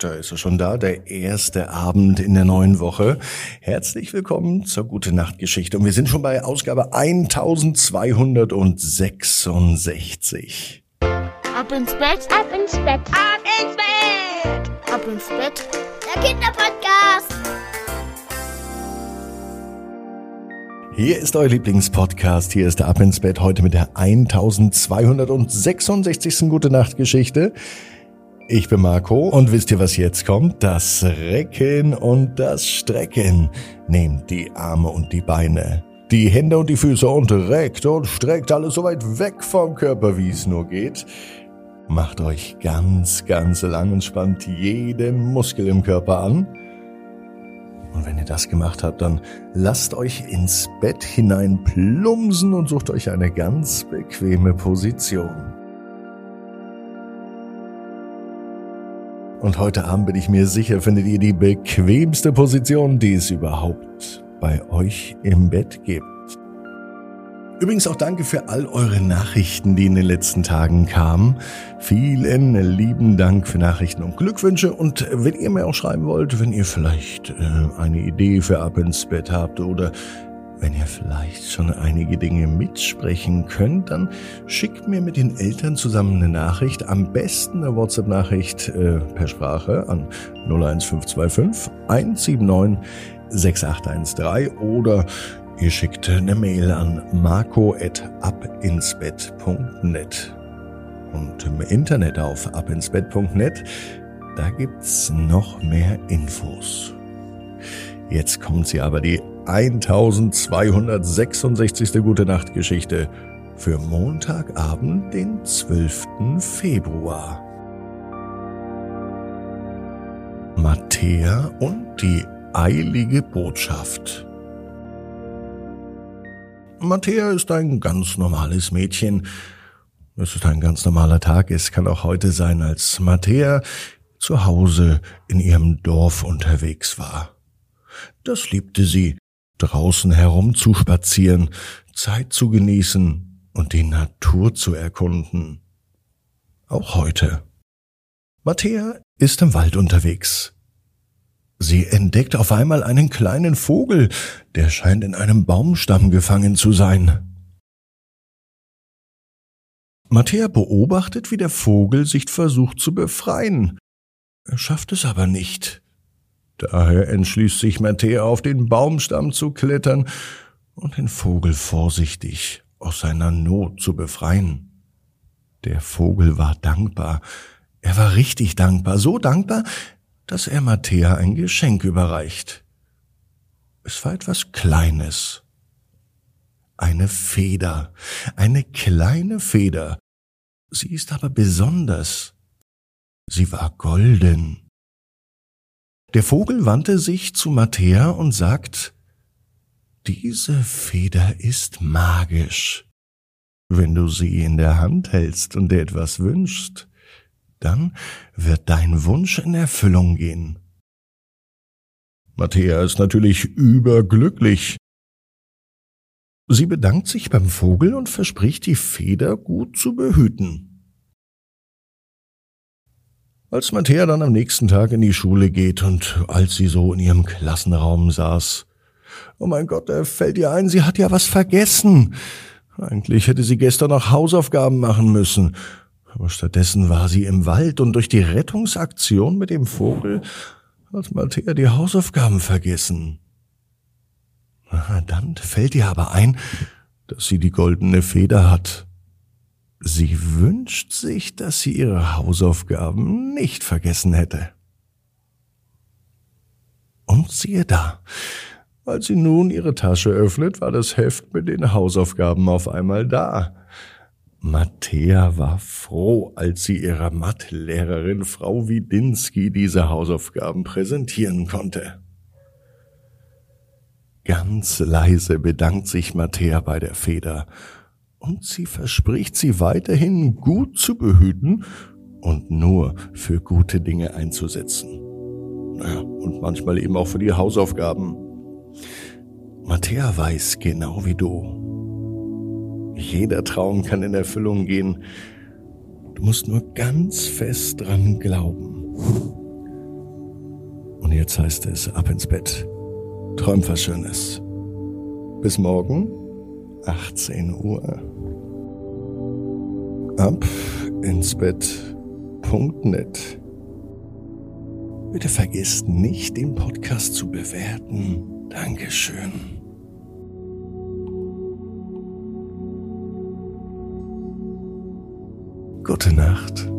Da ist er schon da, der erste Abend in der neuen Woche. Herzlich willkommen zur Gute Nacht Geschichte. Und wir sind schon bei Ausgabe 1266. Ab ins Bett, ab ins Bett, ab ins Bett, ab ins Bett. Der Kinderpodcast. Hier ist euer Lieblingspodcast. Hier ist der Ab ins Bett heute mit der 1266. Gute Nacht Geschichte. Ich bin Marco und wisst ihr, was jetzt kommt? Das Recken und das Strecken. Nehmt die Arme und die Beine, die Hände und die Füße und reckt und streckt alles so weit weg vom Körper, wie es nur geht. Macht euch ganz, ganz lang und spannt jeden Muskel im Körper an. Und wenn ihr das gemacht habt, dann lasst euch ins Bett hinein plumsen und sucht euch eine ganz bequeme Position. Und heute Abend bin ich mir sicher, findet ihr die bequemste Position, die es überhaupt bei euch im Bett gibt. Übrigens auch danke für all eure Nachrichten, die in den letzten Tagen kamen. Vielen lieben Dank für Nachrichten und Glückwünsche. Und wenn ihr mir auch schreiben wollt, wenn ihr vielleicht äh, eine Idee für Ab ins Bett habt oder wenn ihr vielleicht schon einige Dinge mitsprechen könnt, dann schickt mir mit den Eltern zusammen eine Nachricht. Am besten eine WhatsApp-Nachricht äh, per Sprache an 01525 179 6813 oder ihr schickt eine Mail an marco.abinsbett.net. Und im Internet auf abinsbett.net, da gibt's noch mehr Infos. Jetzt kommt sie aber, die 1266. Gute Nacht Geschichte für Montagabend, den 12. Februar. Matthäa und die eilige Botschaft. Matthäa ist ein ganz normales Mädchen. Es ist ein ganz normaler Tag. Es kann auch heute sein, als Matthäa zu Hause in ihrem Dorf unterwegs war. Das liebte sie draußen herumzuspazieren, Zeit zu genießen und die Natur zu erkunden. Auch heute. Matthäa ist im Wald unterwegs. Sie entdeckt auf einmal einen kleinen Vogel, der scheint in einem Baumstamm gefangen zu sein. Matthäa beobachtet, wie der Vogel sich versucht zu befreien. Er schafft es aber nicht. Daher entschließt sich Matthäa auf den Baumstamm zu klettern und den Vogel vorsichtig aus seiner Not zu befreien. Der Vogel war dankbar. Er war richtig dankbar, so dankbar, dass er Matthäa ein Geschenk überreicht. Es war etwas Kleines. Eine Feder, eine kleine Feder. Sie ist aber besonders. Sie war golden. Der Vogel wandte sich zu Matthäa und sagt, diese Feder ist magisch. Wenn du sie in der Hand hältst und dir etwas wünschst, dann wird dein Wunsch in Erfüllung gehen. Matthäa ist natürlich überglücklich. Sie bedankt sich beim Vogel und verspricht, die Feder gut zu behüten. Als Matthäa dann am nächsten Tag in die Schule geht und als sie so in ihrem Klassenraum saß, oh mein Gott, da fällt ihr ein, sie hat ja was vergessen. Eigentlich hätte sie gestern noch Hausaufgaben machen müssen, aber stattdessen war sie im Wald und durch die Rettungsaktion mit dem Vogel hat Matthäa die Hausaufgaben vergessen. Aha, dann fällt ihr aber ein, dass sie die goldene Feder hat. Sie wünscht sich, dass sie ihre Hausaufgaben nicht vergessen hätte. Und siehe da, als sie nun ihre Tasche öffnet, war das Heft mit den Hausaufgaben auf einmal da. Matthäa war froh, als sie ihrer Mathelehrerin Frau Widinski diese Hausaufgaben präsentieren konnte. Ganz leise bedankt sich Matthäa bei der Feder und sie verspricht sie weiterhin gut zu behüten und nur für gute Dinge einzusetzen. Naja, und manchmal eben auch für die Hausaufgaben. Matthäa weiß genau wie du. Jeder Traum kann in Erfüllung gehen. Du musst nur ganz fest dran glauben. jetzt heißt es ab ins Bett. Träum was Schönes. Bis morgen, 18 Uhr. Ab ins Bett.net. Bitte vergesst nicht, den Podcast zu bewerten. Dankeschön. Gute Nacht.